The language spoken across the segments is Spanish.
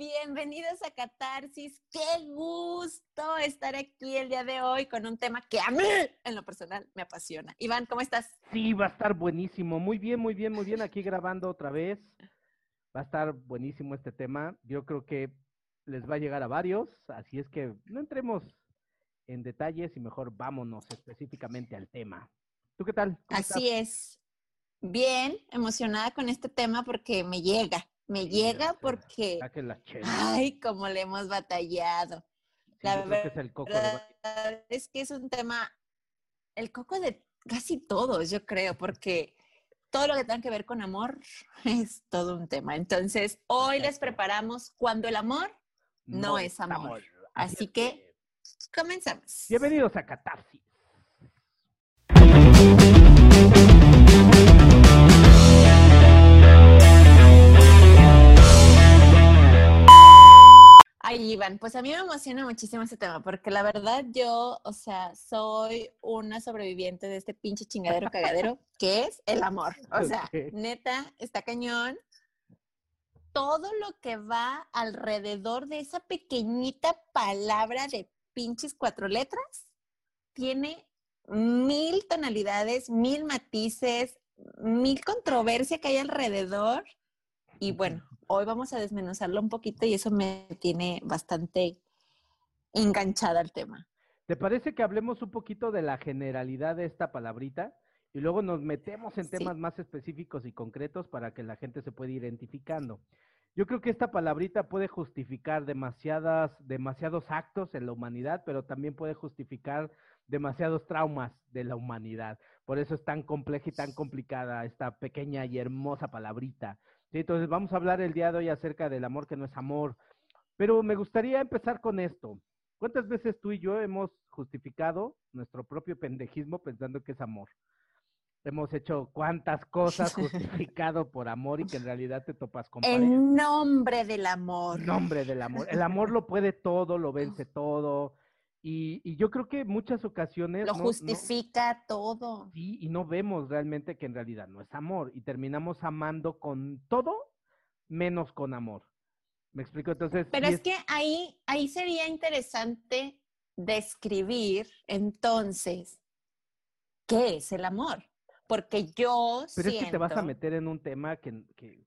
Bienvenidos a Catarsis. Qué gusto estar aquí el día de hoy con un tema que a mí, en lo personal, me apasiona. Iván, ¿cómo estás? Sí, va a estar buenísimo. Muy bien, muy bien, muy bien. Aquí grabando otra vez. Va a estar buenísimo este tema. Yo creo que les va a llegar a varios. Así es que no entremos en detalles y mejor vámonos específicamente al tema. ¿Tú qué tal? Así es. Bien, emocionada con este tema porque me llega me llega porque, ay, como le hemos batallado. la verdad es, el coco es que es un tema, el coco de casi todos, yo creo, porque todo lo que tenga que ver con amor es todo un tema. Entonces, hoy les preparamos cuando el amor no, es amor. Así, que, comenzamos. Bienvenidos a Catarsis. Ay, Iván, pues a mí me emociona muchísimo este tema, porque la verdad yo, o sea, soy una sobreviviente de este pinche chingadero cagadero, que es el amor. O sea, neta, está cañón. Todo lo que va alrededor de esa pequeñita palabra de pinches cuatro letras tiene mil tonalidades, mil matices, mil controversia que hay alrededor. Y bueno, hoy vamos a desmenuzarlo un poquito y eso me tiene bastante enganchada al tema. ¿Te parece que hablemos un poquito de la generalidad de esta palabrita y luego nos metemos en temas más específicos y concretos para que la gente se pueda identificando? Yo creo que esta palabrita puede justificar demasiadas, demasiados actos en la humanidad, pero también puede justificar demasiados traumas de la humanidad. Por eso es tan compleja y tan complicada esta pequeña y hermosa palabrita. Entonces vamos a hablar el día de hoy acerca del amor que no es amor. Pero me gustaría empezar con esto. ¿Cuántas veces tú y yo hemos justificado nuestro propio pendejismo pensando que es amor? Hemos hecho cuántas cosas justificado por amor y que en realidad te topas con En nombre del amor. En nombre del amor. El amor lo puede todo, lo vence todo. Y, yo creo que muchas ocasiones... Lo justifica todo. Sí, y no vemos realmente que en realidad no es amor. Y terminamos amando con todo menos con amor. ¿Me explico? Entonces... Pero es, que ahí, ahí sería interesante describir entonces qué es el amor. Porque yo... Pero es que te vas a meter en un tema que, que,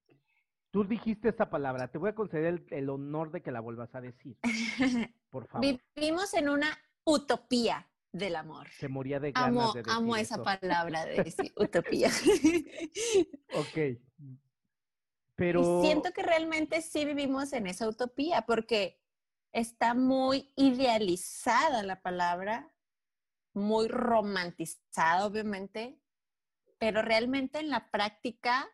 Tú dijiste esa palabra, te voy a conceder el, honor de que la vuelvas a decir. Por favor. Vivimos en una utopía del amor. Se moría de ganas amo, de decir Amo esa palabra de decir utopía. ok. Pero... Y siento que realmente sí vivimos en esa utopía porque está muy idealizada la palabra, muy romantizada, obviamente, pero realmente en la práctica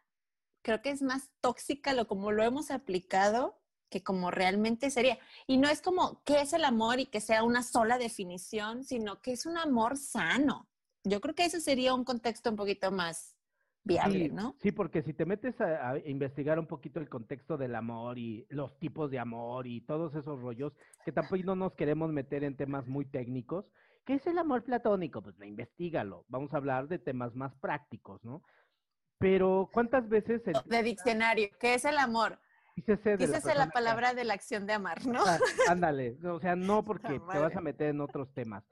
creo que es más tóxica lo como lo hemos aplicado que como realmente sería. Y no es como qué es el amor y que sea una sola definición, sino que es un amor sano. Yo creo que ese sería un contexto un poquito más viable, ¿no? Sí, porque si te metes a, investigar un poquito el contexto del amor y los tipos de amor y todos esos rollos, que tampoco no nos queremos meter en temas muy técnicos, ¿qué es el amor platónico? Pues investigalo. Vamos a hablar de temas más prácticos, ¿no? Pero, ¿cuántas veces... De diccionario, ¿qué es el amor? Dícese, la, la, palabra de la acción de amar, ¿no? Ah, ándale, o sea, no porque te vas a meter en otros temas.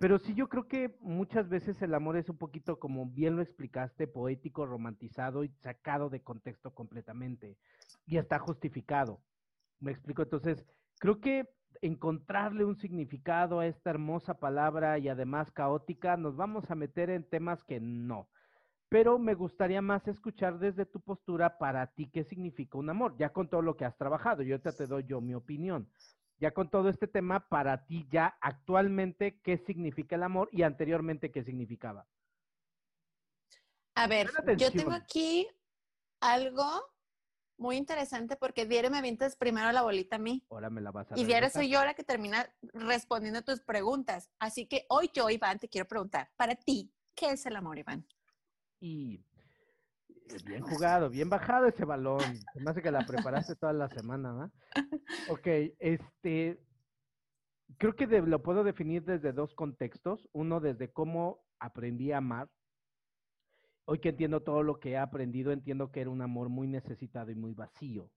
Pero sí, yo creo que muchas veces el amor es un poquito, como bien lo explicaste, poético, romantizado y sacado de contexto completamente. Y está justificado. ¿Me explico? Entonces, creo que encontrarle un significado a esta hermosa palabra y además caótica, nos vamos a meter en temas que no pero me gustaría más escuchar desde tu postura para ti qué significa un amor, ya con todo lo que has trabajado, yo te doy yo mi opinión, ya con todo este tema, para ti ya actualmente qué significa el amor y anteriormente qué significaba. A ver, yo tengo aquí algo muy interesante porque Diario me avientas primero la bolita a mí. Ahora me la vas a Y Diario soy yo la que termina respondiendo tus preguntas. Así que hoy yo, Iván, te quiero preguntar, para ti, ¿qué es el amor, Iván? Y bien jugado, bien bajado ese balón. Se me hace que la preparaste toda la semana, ¿no? Ok, este, creo que lo puedo definir desde dos contextos. Uno, desde cómo aprendí a amar. Hoy que entiendo todo lo que he aprendido, entiendo que era un amor muy necesitado y muy vacío.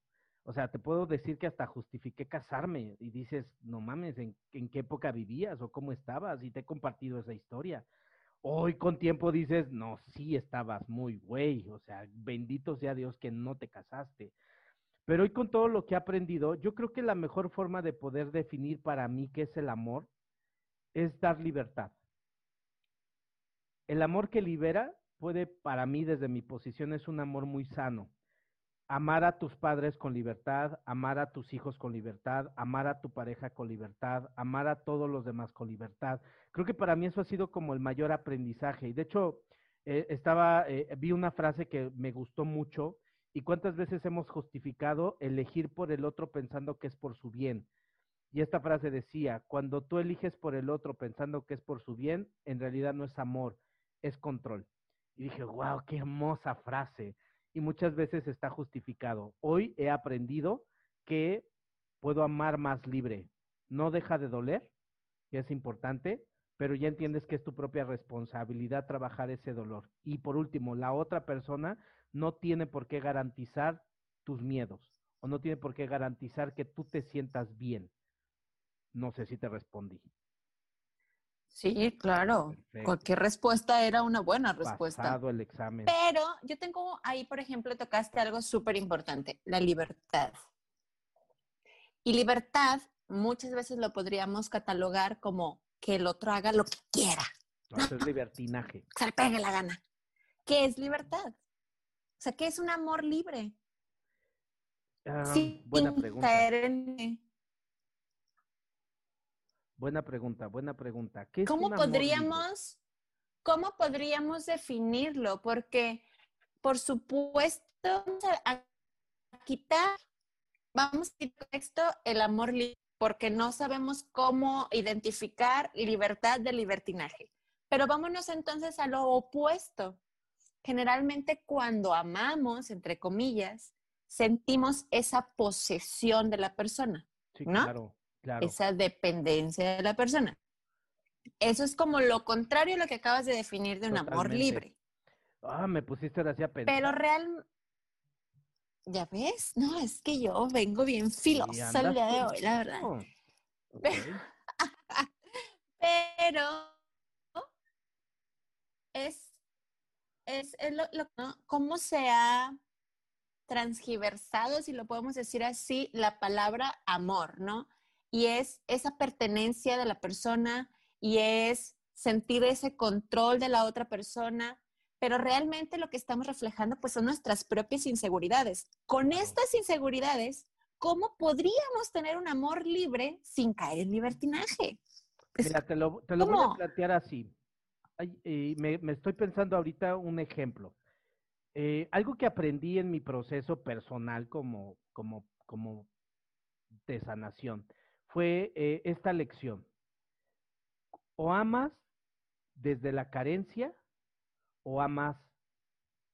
O sea, te puedo decir que hasta justifiqué casarme y dices, no mames, ¿en, ¿en, qué época vivías o cómo estabas? Y te he compartido esa historia. Hoy con tiempo dices, no, sí estabas muy güey, o sea, bendito sea Dios que no te casaste. Pero hoy con todo lo que he aprendido, yo creo que la mejor forma de poder definir para mí qué es el amor es dar libertad. El amor que libera puede, para mí, desde mi posición, es un amor muy sano. Amar a tus padres con libertad, amar a tus hijos con libertad, amar a tu pareja con libertad, amar a todos los demás con libertad. Creo que para mí eso ha sido como el mayor aprendizaje. Y de hecho, eh, estaba, eh, vi una frase que me gustó mucho. ¿Y cuántas veces hemos justificado elegir por el otro pensando que es por su bien? Y esta frase decía, cuando tú eliges por el otro pensando que es por su bien, en realidad no es amor, es control. Y dije, wow, qué hermosa frase. Y muchas veces está justificado. Hoy he aprendido que puedo amar más libre. No deja de doler, que es importante, pero ya entiendes que es tu propia responsabilidad trabajar ese dolor. Y por último, la otra persona no tiene por qué garantizar tus miedos o no tiene por qué garantizar que tú te sientas bien. No sé si te respondí. Sí, claro. Cualquier respuesta era una buena respuesta. Pasado el examen. Pero yo tengo ahí, por ejemplo, tocaste algo súper importante, la libertad. Y libertad muchas veces lo podríamos catalogar como que el otro haga lo que quiera. eso es libertinaje. Se le pegue la gana. ¿Qué es libertad? O sea, ¿qué es un amor libre? Ah, sí, buena pregunta. Buena pregunta, buena pregunta. ¿Qué ¿Cómo podríamos, cómo podríamos definirlo? Porque, por supuesto, vamos a, quitar, vamos a quitar esto el amor libre, porque no sabemos cómo identificar libertad de libertinaje. Pero vámonos entonces a lo opuesto. Generalmente cuando amamos, entre comillas, sentimos esa posesión de la persona. Sí, ¿no? claro esa dependencia de la persona. Eso es como lo contrario a lo que acabas de definir de un amor libre. Ah, me pusiste ahora a pensar. Pero real, ¿ya ves? No, es que yo vengo bien filosa el día de hoy, la verdad. Pero, es, es, lo, cómo se ha transgiversado, si lo podemos decir así, la palabra amor, ¿no? Y es esa pertenencia de la persona y es sentir ese control de la otra persona, pero realmente lo que estamos reflejando pues son nuestras propias inseguridades. Con estas inseguridades, ¿cómo podríamos tener un amor libre sin caer en libertinaje? Mira, te lo, te lo voy a plantear así. Eh, me, me, estoy pensando ahorita un ejemplo. Eh, algo que aprendí en mi proceso personal como, como, como de sanación fue eh, esta lección. O amas desde la carencia o amas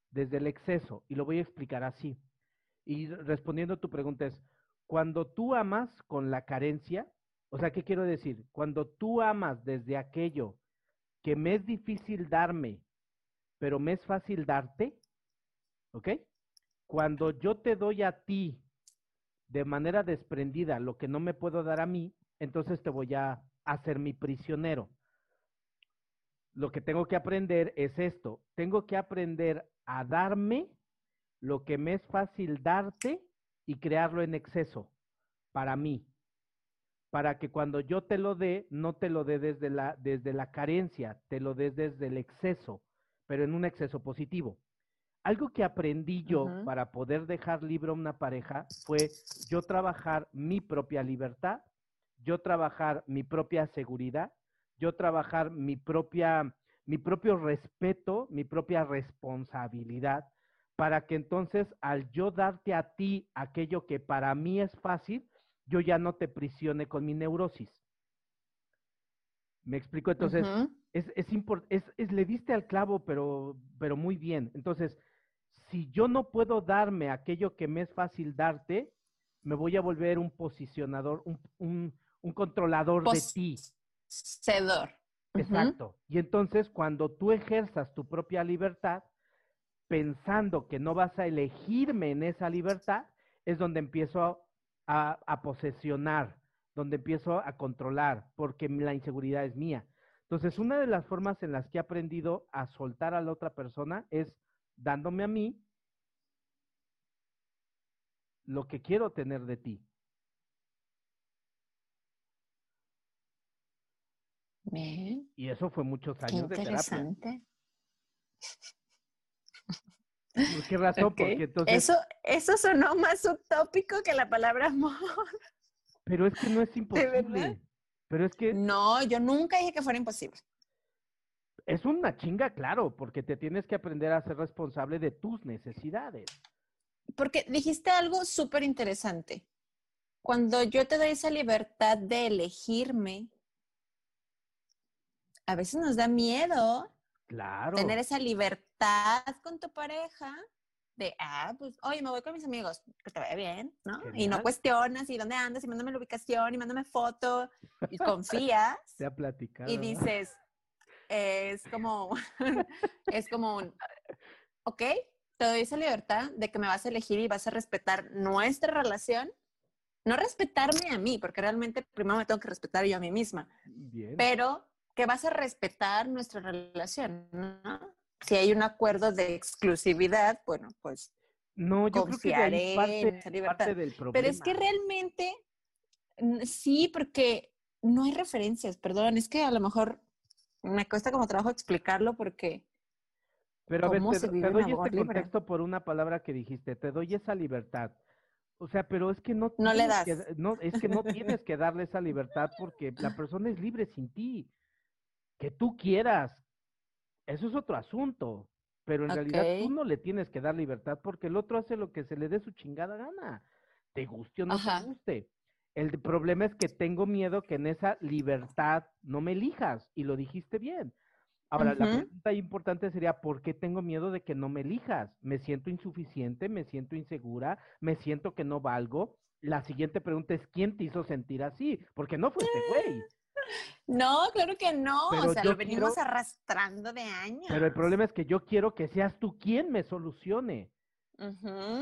desde el exceso. Y lo voy a explicar así. Y respondiendo a tu pregunta es, cuando tú amas con la carencia, o sea, ¿qué quiero decir? Cuando tú amas desde aquello que me es difícil darme, pero me es fácil darte, ¿ok? Cuando yo te doy a ti de manera desprendida lo que no me puedo dar a mí, entonces te voy a hacer mi prisionero. Lo que tengo que aprender es esto. Tengo que aprender a darme lo que me es fácil darte y crearlo en exceso para mí. Para que cuando yo te lo dé, no te lo dé desde la, desde la carencia, te lo dé desde el exceso, pero en un exceso positivo. Algo que aprendí yo para poder dejar libre a una pareja fue yo trabajar mi propia libertad, yo trabajar mi propia seguridad, yo trabajar mi propia mi propio respeto, mi propia responsabilidad, para que entonces al yo darte a ti aquello que para mí es fácil, yo ya no te prisione con mi neurosis. ¿Me explico? Entonces, es, es, es, es, le diste al clavo, pero, pero muy bien. Entonces, si yo no puedo darme aquello que me es fácil darte, me voy a volver un posicionador, un, controlador de ti. Cedor. Exacto. Y entonces cuando tú ejerzas tu propia libertad, pensando que no vas a elegirme en esa libertad, es donde empiezo a, a posesionar, donde empiezo a controlar, porque la inseguridad es mía. Entonces, una de las formas en las que he aprendido a soltar a la otra persona es dándome a mí lo que quiero tener de ti. Y eso fue muchos años de terapia. ¿Por qué razón? Porque entonces... Eso, eso sonó más utópico que la palabra amor. Pero es que no es imposible. Pero es que... No, yo nunca dije que fuera imposible. Es una chinga, claro, porque te tienes que aprender a ser responsable de tus necesidades. Porque dijiste algo súper interesante. Cuando yo te doy esa libertad de elegirme, a veces nos da miedo claro. tener esa libertad con tu pareja de, ah, pues, oye, me voy con mis amigos, que te vaya bien, ¿no? Y no cuestionas, y dónde andas, y mándame la ubicación, y mándame foto, y confías. Se ha platicado. Y dices, es como, es como un, ok, te doy esa libertad de que me vas a elegir y vas a respetar nuestra relación, no respetarme a mí, porque realmente primero me tengo que respetar yo a mí misma, bien. pero que vas a respetar nuestra relación, ¿no? si hay un acuerdo de exclusividad, bueno, pues no, yo confiaré creo que en esa libertad. Pero es que realmente sí, porque no hay referencias, perdón, es que a lo mejor me cuesta como trabajo explicarlo porque pero a ver, te, doy este contexto por una palabra que dijiste, te doy esa libertad. O sea, pero es que no, no le das. no, es que no tienes que darle esa libertad porque la persona es libre sin ti. Que tú quieras, eso es otro asunto, pero en realidad tú no le tienes que dar libertad porque el otro hace lo que se le dé su chingada gana, te guste o no te guste. El problema es que tengo miedo que en esa libertad no me elijas, y lo dijiste bien. Ahora, la pregunta importante sería, ¿por qué tengo miedo de que no me elijas? ¿Me siento insuficiente? ¿Me siento insegura? ¿Me siento que no valgo? La siguiente pregunta es, ¿quién te hizo sentir así? Porque no fue este güey. No, claro que no. o sea, lo venimos arrastrando de años. Pero el problema es que yo quiero que seas tú quien me solucione.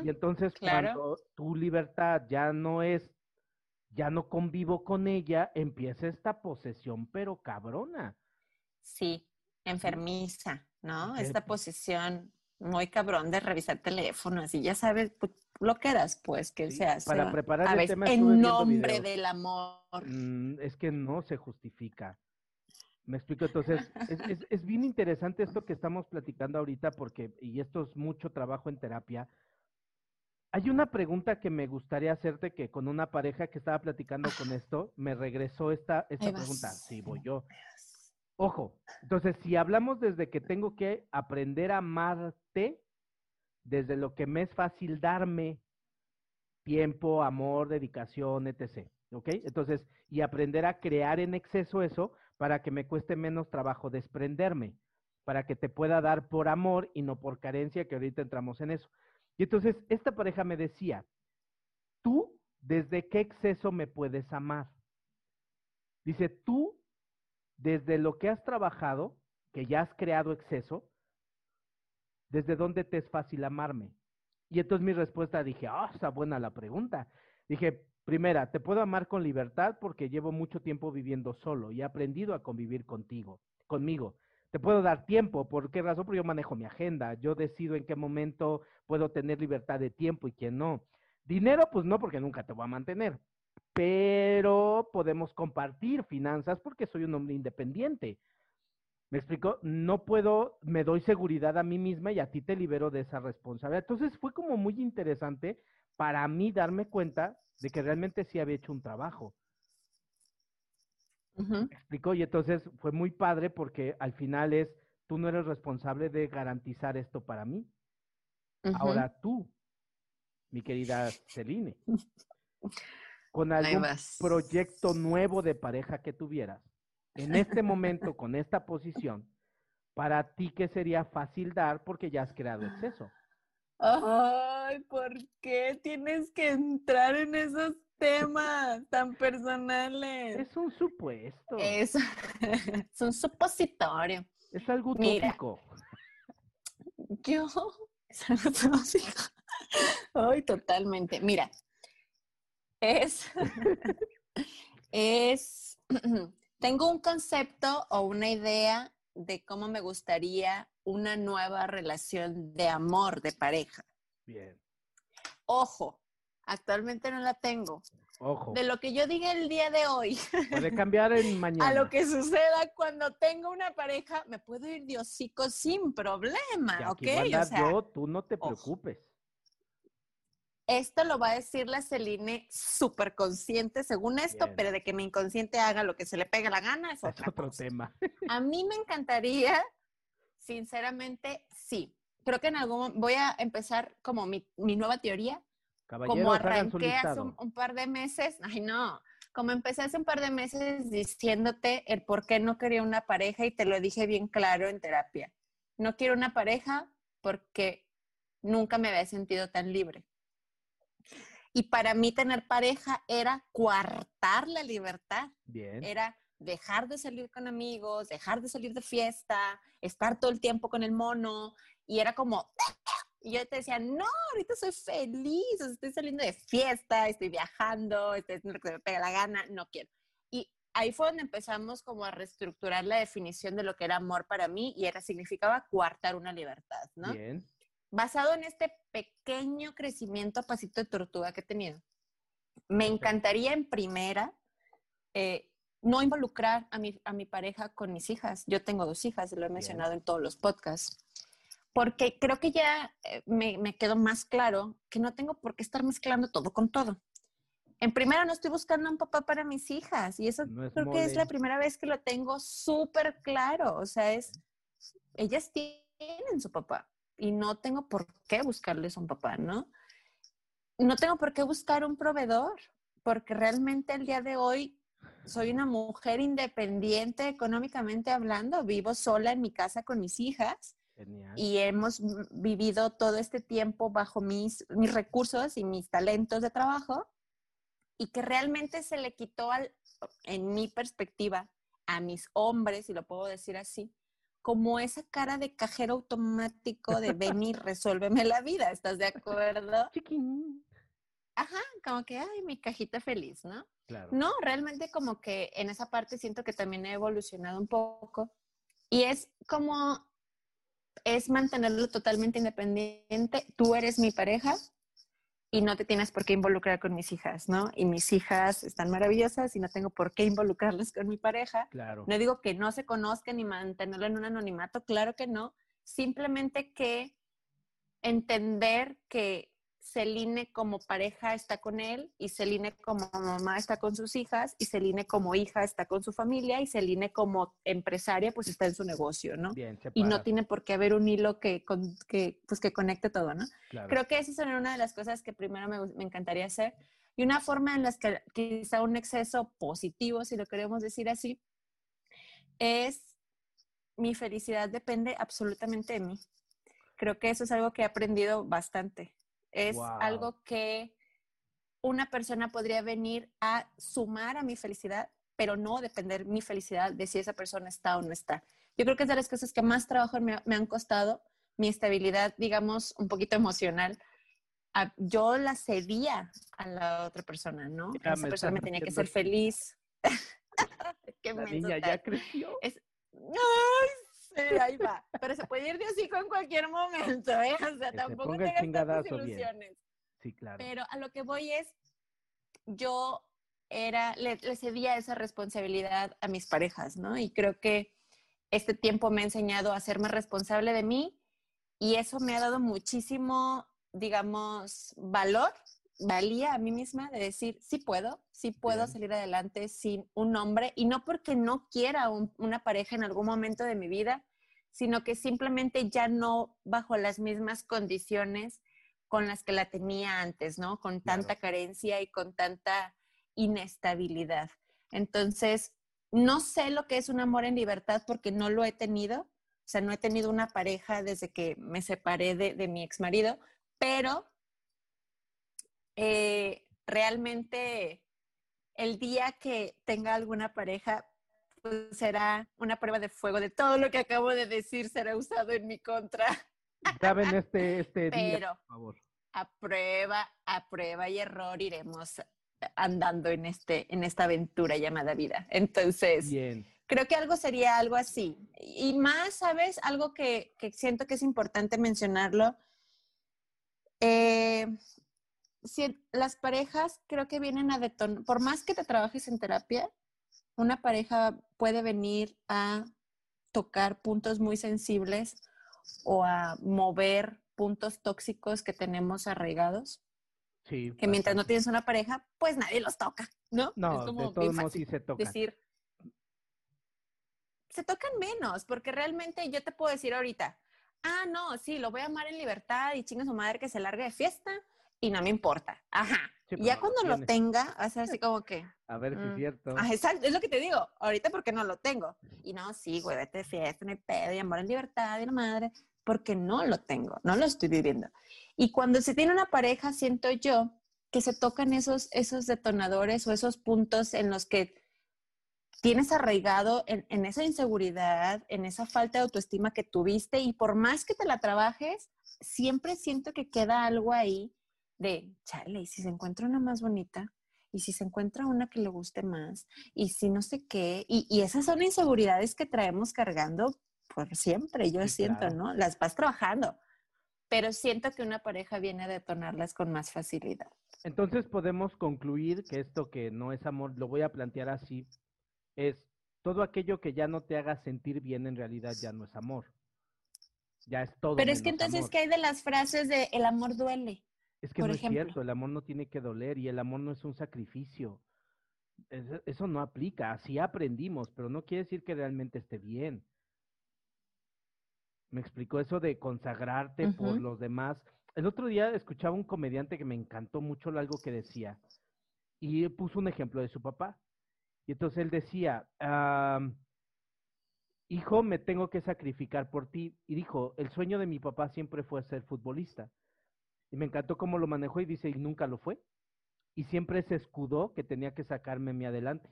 Y entonces cuando tu libertad ya no es, ya no convivo con ella, empieza esta posesión, pero cabrona. Sí, enfermiza, ¿no? Esta posesión muy cabrón de revisar teléfonos y ya sabes pues, lo que eras, pues, que se hace. Para preparar el tema en nombre del amor. Mm, es que no se justifica. Me explico, entonces, es, es, es, bien interesante esto que estamos platicando ahorita porque, y esto es mucho trabajo en terapia. Hay una pregunta que me gustaría hacerte que con una pareja que estaba platicando con esto, me regresó esta, esta pregunta. Sí, voy yo. Ojo, entonces, si hablamos desde que tengo que aprender a amarte, desde lo que me es fácil darme tiempo, amor, dedicación, etc. ¿Ok? Entonces, y aprender a crear en exceso eso para que me cueste menos trabajo desprenderme, para que te pueda dar por amor y no por carencia, que ahorita entramos en eso. Y entonces, esta pareja me decía, tú, ¿desde qué exceso me puedes amar? Dice, tú desde lo que has trabajado, que ya has creado exceso, ¿desde dónde te es fácil amarme? Y entonces mi respuesta dije, ah, está buena la pregunta. Dije, primera, te puedo amar con libertad porque llevo mucho tiempo viviendo solo y he aprendido a convivir contigo, conmigo. Te puedo dar tiempo, ¿por qué razón? Porque yo manejo mi agenda, yo decido en qué momento puedo tener libertad de tiempo y quién no. Dinero, pues no, porque nunca te voy a mantener pero podemos compartir finanzas porque soy un hombre independiente. ¿Me explico? No puedo, me doy seguridad a mí misma y a ti te libero de esa responsabilidad. Entonces fue como muy interesante para mí darme cuenta de que realmente sí había hecho un trabajo. ¿Me explico? Y entonces fue muy padre porque al final es, tú no eres responsable de garantizar esto para mí. Ahora tú, mi querida Celine. con algún proyecto nuevo de pareja que tuvieras, en este momento, con esta posición, para ti, ¿qué sería fácil dar porque ya has creado exceso? Ay, ¿por qué tienes que entrar en esos temas tan personales? Es un supuesto. Es, es un supositorio. Es algo tópico. Yo, es algo tópico. Ay, totalmente. Mira, es, es, tengo un concepto o una idea de cómo me gustaría una nueva relación de amor de pareja. Bien. Ojo, actualmente no la tengo. Ojo. De lo que yo diga el día de hoy. Puede cambiar en mañana. A lo que suceda cuando tengo una pareja, me puedo ir de hocico sin problema, ¿ok? O sea, yo, tú no te preocupes. Esto lo va a decir la Celine súper consciente según esto, pero de que mi inconsciente haga lo que se le pegue la gana es, otro tema. A mí me encantaría, sinceramente, sí. Creo que en algún voy a empezar como mi, nueva teoría. Como arranqué hace un, par de meses, ay no, como empecé hace un par de meses diciéndote el por qué no quería una pareja y te lo dije bien claro en terapia. No quiero una pareja porque nunca me había sentido tan libre. Y para mí tener pareja era coartar la libertad. Bien. Era dejar de salir con amigos, dejar de salir de fiesta, estar todo el tiempo con el mono. Y era como, y yo te decía, no, ahorita soy feliz, estoy saliendo de fiesta, estoy viajando, estoy haciendo lo que me pega la gana, no quiero. Y ahí fue donde empezamos como a reestructurar la definición de lo que era amor para mí y era, significaba coartar una libertad, ¿no? Bien basado en este pequeño crecimiento a pasito de tortuga que he tenido, me encantaría en primera eh, no involucrar a mi, a mi pareja con mis hijas. Yo tengo dos hijas, lo he mencionado en todos los podcasts, porque creo que ya eh, me, me quedó más claro que no tengo por qué estar mezclando todo con todo. En primera, no estoy buscando un papá para mis hijas y eso creo que es la primera vez que lo tengo súper claro. O sea, es, ellas tienen su papá y no tengo por qué buscarles un papá, ¿no? No tengo por qué buscar un proveedor, porque realmente el día de hoy soy una mujer independiente económicamente hablando, vivo sola en mi casa con mis hijas y hemos vivido todo este tiempo bajo mis, mis recursos y mis talentos de trabajo y que realmente se le quitó al, en mi perspectiva a mis hombres, si lo puedo decir así, como esa cara de cajero automático de ven y resuélveme la vida, ¿estás de acuerdo? Chiquín. Ajá, como que, ay, mi cajita feliz, ¿no? Claro. No, realmente como que en esa parte siento que también he evolucionado un poco y es como, es mantenerlo totalmente independiente. Tú eres mi pareja, y no te tienes por qué involucrar con mis hijas, ¿no? Y mis hijas están maravillosas y no tengo por qué involucrarlas con mi pareja. Claro. No digo que no se conozcan ni mantenerlo en un anonimato, claro que no. Simplemente que entender que Celine como pareja está con él y Celine como mamá está con sus hijas y Celine como hija está con su familia y Celine como empresaria pues está en su negocio, ¿no? Bien, y no tiene por qué haber un hilo que, que, pues, que conecte todo, ¿no? Creo que esa es una de las cosas que primero me, me encantaría hacer y una forma en la que quizá un exceso positivo, si lo queremos decir así, es mi felicidad depende absolutamente de mí. Creo que eso es algo que he aprendido bastante es algo que una persona podría venir a sumar a mi felicidad, pero no depender mi felicidad de si esa persona está o no está. Yo creo que es de las cosas que más trabajo me, han costado, mi estabilidad, digamos, un poquito emocional. yo la cedía a la otra persona, ¿no? esa persona me tenía que ser feliz. Qué la niña ya creció. Es, ¡Ay, ahí va. Pero se puede ir de hocico en cualquier momento, ¿eh? O sea, tampoco tengas tantas ilusiones. Sí, claro. Pero a lo que voy es, yo era, le, le cedía esa responsabilidad a mis parejas, ¿no? Y creo que este tiempo me ha enseñado a ser más responsable de mí y eso me ha dado muchísimo, digamos, valor, valía a mí misma de decir, sí puedo, sí puedo salir adelante sin un hombre y no porque no quiera una pareja en algún momento de mi vida, sino que simplemente ya no bajo las mismas condiciones con las que la tenía antes, ¿no? Con tanta carencia y con tanta inestabilidad. Entonces, no sé lo que es un amor en libertad porque no lo he tenido. O sea, no he tenido una pareja desde que me separé de, de mi ex marido, pero eh, realmente el día que tenga alguna pareja, pues será una prueba de fuego de todo lo que acabo de decir será usado en mi contra. Saben este, este día, por favor. a prueba, a prueba y error iremos andando en, este, en esta aventura llamada vida. Entonces, creo que algo sería algo así. Y más, ¿sabes? Algo que, que siento que es importante mencionarlo. Eh, si las parejas creo que vienen a detonar, por más que te trabajes en terapia, una pareja puede venir a tocar puntos muy sensibles o a mover puntos tóxicos que tenemos arraigados. Sí. Que mientras no tienes una pareja, pues nadie los toca, ¿no? No, de todos modos sí se toca. Decir, se tocan menos, porque realmente yo te puedo decir ahorita, ah, no, sí, lo voy a amar en libertad y chinga su madre que se largue de fiesta y no me importa. Ajá. ya cuando lo, tenga, va a ser así como que. A ver si es mm, cierto. Ah, exacto, es lo que te digo. Ahorita porque no lo tengo. Y no, sí, güey, vete de fiesta, no hay pedo, y amor en libertad, y la madre porque no lo tengo, no lo estoy viviendo. Y cuando se tiene una pareja, siento yo que se tocan esos, esos detonadores o esos puntos en los que tienes arraigado en, en, esa inseguridad, en esa falta de autoestima que tuviste y por más que te la trabajes, siempre siento que queda algo ahí de, chale, y si se encuentra una más bonita, y si se encuentra una que le guste más, y si no sé qué, y, y esas son inseguridades que traemos cargando por siempre, yo siento, ¿no? Las vas trabajando, pero siento que una pareja viene a detonarlas con más facilidad. Entonces podemos concluir que esto que no es amor, lo voy a plantear así, es todo aquello que ya no te haga sentir bien en realidad ya no es amor. Ya es todo. Pero es que entonces, ¿qué hay de las frases de el amor duele? Es que no es cierto, el amor no tiene que doler y el amor no es un sacrificio. Eso no aplica, así aprendimos, pero no quiere decir que realmente esté bien. Me explicó eso de consagrarte por los demás. El otro día escuchaba un comediante que me encantó mucho algo que decía y puso un ejemplo de su papá. Y entonces él decía, hijo, me tengo que sacrificar por ti. Y dijo, el sueño de mi papá siempre fue ser futbolista. Y me encantó cómo lo manejó y dice, y nunca lo fue. Y siempre se escudó que tenía que sacarme mi adelante.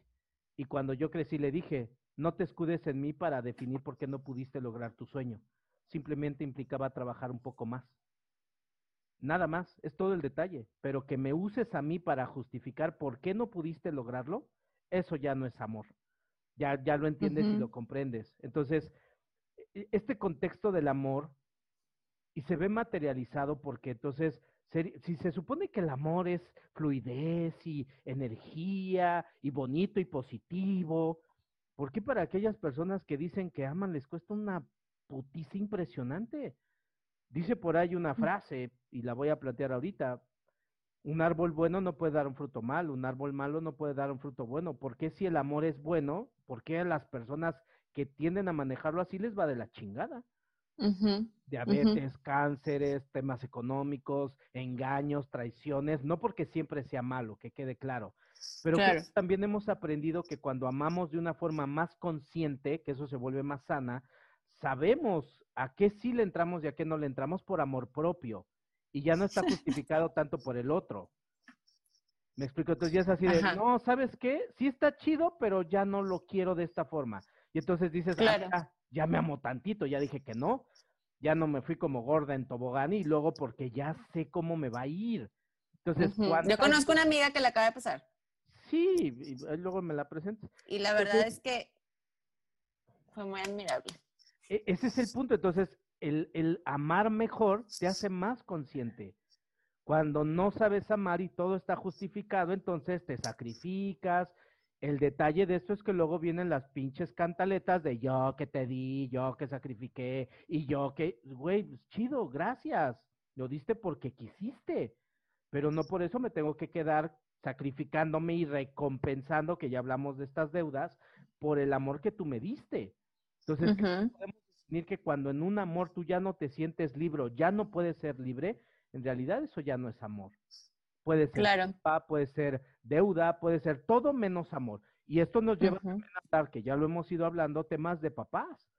Y cuando yo crecí le dije, no te escudes en mí para definir por qué no pudiste lograr tu sueño simplemente implicaba trabajar un poco más. Nada más, es todo el detalle, pero que me uses a mí para justificar por qué no pudiste lograrlo, eso ya no es amor. Ya, ya lo entiendes y lo comprendes. Entonces, e, este contexto del amor, y se ve materializado porque entonces, si se supone que el amor es fluidez y energía y bonito y positivo, ¿por qué para aquellas personas que dicen que aman les cuesta una putiza impresionante. Dice por ahí una mm. frase, y la voy a plantear ahorita, un árbol bueno no puede dar un fruto malo, un árbol malo no puede dar un fruto bueno. ¿Por qué si el amor es bueno? ¿Por qué a las personas que tienden a manejarlo así les va de la chingada? Diabetes, cánceres, temas económicos, engaños, traiciones, no porque siempre sea malo, que quede claro, pero también hemos aprendido que cuando amamos de una forma más consciente, que eso se vuelve más sana, sabemos a qué sí le entramos y a qué no le entramos por amor propio. Y ya no está justificado tanto por el otro. Me explico, entonces ya es así de, no, ¿sabes qué? Sí está chido, pero ya no lo quiero de esta forma. Y entonces dices, ah, ya me amo tantito, ya dije que no, ya no me fui como gorda en tobogán y luego porque ya sé cómo me va a ir. Entonces, Yo conozco una amiga que le acaba de pasar. Sí, y luego me la presento. Y la verdad es que fue muy admirable. E, ese es el punto. Entonces, el, el amar mejor te hace más consciente. Cuando no sabes amar y todo está justificado, entonces te sacrificas. El detalle de esto es que luego vienen las pinches cantaletas de yo que te di, yo que sacrifiqué y yo que, güey, pues, chido, gracias. Lo diste porque quisiste, pero no por eso me tengo que quedar sacrificándome y recompensando, que ya hablamos de estas deudas, por el amor que tú me diste. Entonces, podemos definir que cuando en un amor tú ya no te sientes libre, ya no puedes ser libre, en realidad eso ya no es amor. Puede ser claro. puede ser deuda, puede ser todo menos amor. Y esto nos lleva a tratar, que ya lo hemos ido hablando, temas de papás,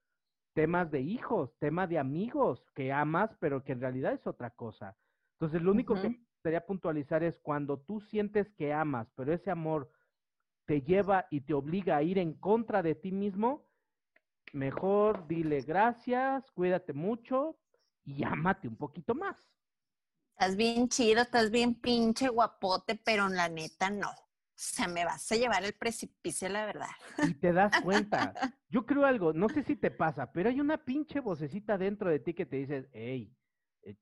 temas de hijos, temas de amigos que amas, pero que en realidad es otra cosa. Entonces, lo único que me gustaría puntualizar es cuando tú sientes que amas, pero ese amor te lleva y te obliga a ir en contra de ti mismo, mejor dile gracias, cuídate mucho y ámate un poquito más. Estás bien chido, estás bien pinche guapote, pero la neta no. O sea, me vas a llevar el precipicio, la verdad. Y te das cuenta. Yo creo algo, no sé si te pasa, pero hay una pinche vocecita dentro de ti que te dice, hey, eh,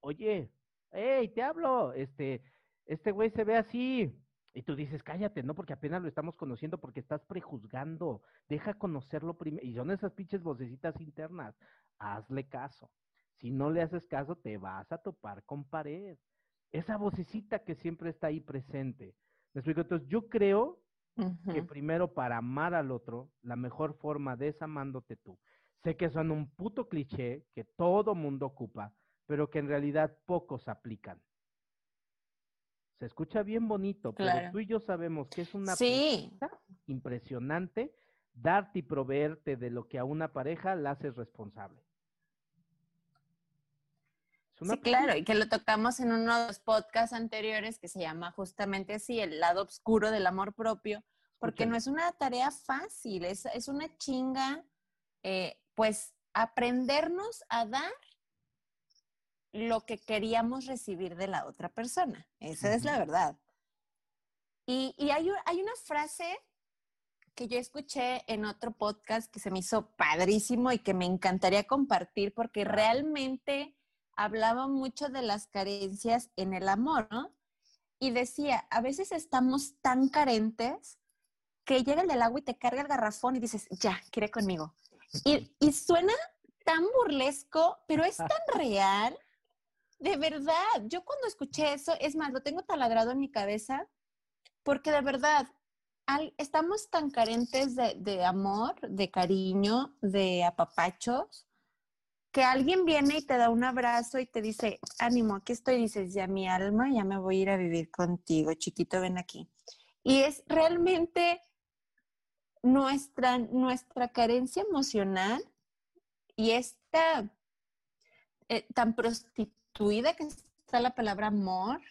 oye, hey, te hablo, este, este güey se ve así. Y tú dices, cállate, ¿no? Porque apenas lo estamos conociendo, porque estás prejuzgando. Deja conocerlo primero. Y son esas pinches vocecitas internas. Hazle caso. Si no le haces caso, te vas a topar con pared. Esa vocecita que siempre está ahí presente. ¿Me explico? Entonces, yo creo que primero para amar al otro, la mejor forma de es amándote tú. Sé que son un puto cliché que todo mundo ocupa, pero que en realidad pocos aplican. Se escucha bien bonito, pero tú y yo sabemos que es una sí. impresionante darte y proveerte de lo que a una pareja la hace responsable. Sí, claro, y que lo tocamos en uno de los podcasts anteriores que se llama justamente así, el lado oscuro del amor propio, porque no es una tarea fácil, es, es una chinga, eh, pues aprendernos a dar lo que queríamos recibir de la otra persona. Esa es la verdad. Y, y hay, hay una frase que yo escuché en otro podcast que se me hizo padrísimo y que me encantaría compartir porque realmente hablaba mucho de las carencias en el amor, ¿no? Y decía, a veces estamos tan carentes que llega el del agua y te carga el garrafón y dices, ya, quiere conmigo. Y, y suena tan burlesco, pero es tan real. De verdad, yo cuando escuché eso, es más, lo tengo taladrado en mi cabeza, porque de verdad, estamos tan carentes de, de amor, de cariño, de apapachos, que alguien viene y te da un abrazo y te dice, ánimo, aquí estoy, dices, ya mi alma, ya me voy a ir a vivir contigo, chiquito, ven aquí. Y es realmente nuestra, nuestra carencia emocional y esta eh, tan prostituida que está la palabra amor,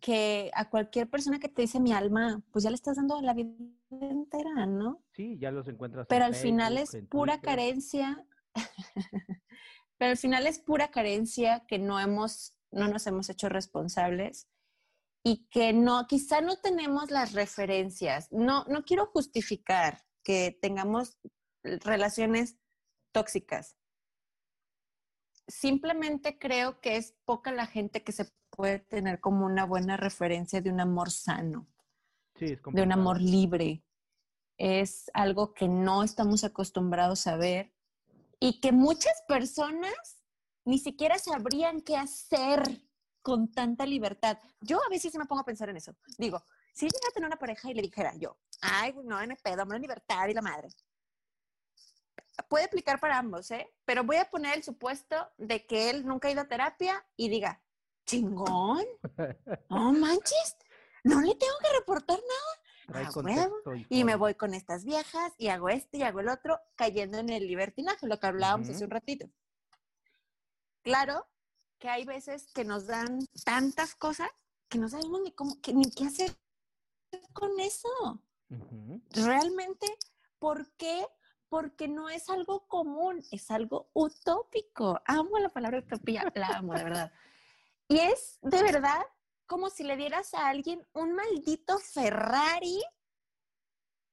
que a cualquier persona que te dice mi alma, pues ya le estás dando la vida entera, ¿no? Sí, ya los encuentras. Pero al final es pura carencia Pero al final es pura carencia que no hemos, no nos hemos hecho responsables y que no, quizá no tenemos las referencias. No, no quiero justificar que tengamos relaciones tóxicas. Simplemente creo que es poca la gente que se puede tener como una buena referencia de un amor sano, de un amor libre. Es algo que no estamos acostumbrados a ver y que muchas personas ni siquiera sabrían qué hacer con tanta libertad. Yo a veces me pongo a pensar en eso. Digo, si llegara a tener una pareja y le dijera yo, ay, no, me pedo, la libertad y la madre. Puede aplicar para ambos, ¿eh? Pero voy a poner el supuesto de que él nunca ha ido a terapia y diga, chingón, no manches, no le tengo que reportar nada y, me voy con estas viejas y hago esto y hago el otro, cayendo en el libertinaje, lo que hablábamos hace un ratito. Claro que hay veces que nos dan tantas cosas que no sabemos ni cómo, ni qué hacer con eso. Realmente, ¿por qué? Porque no es algo común, es algo utópico. Amo la palabra utopía, la amo, de verdad. Y es de verdad como si le dieras a alguien un maldito Ferrari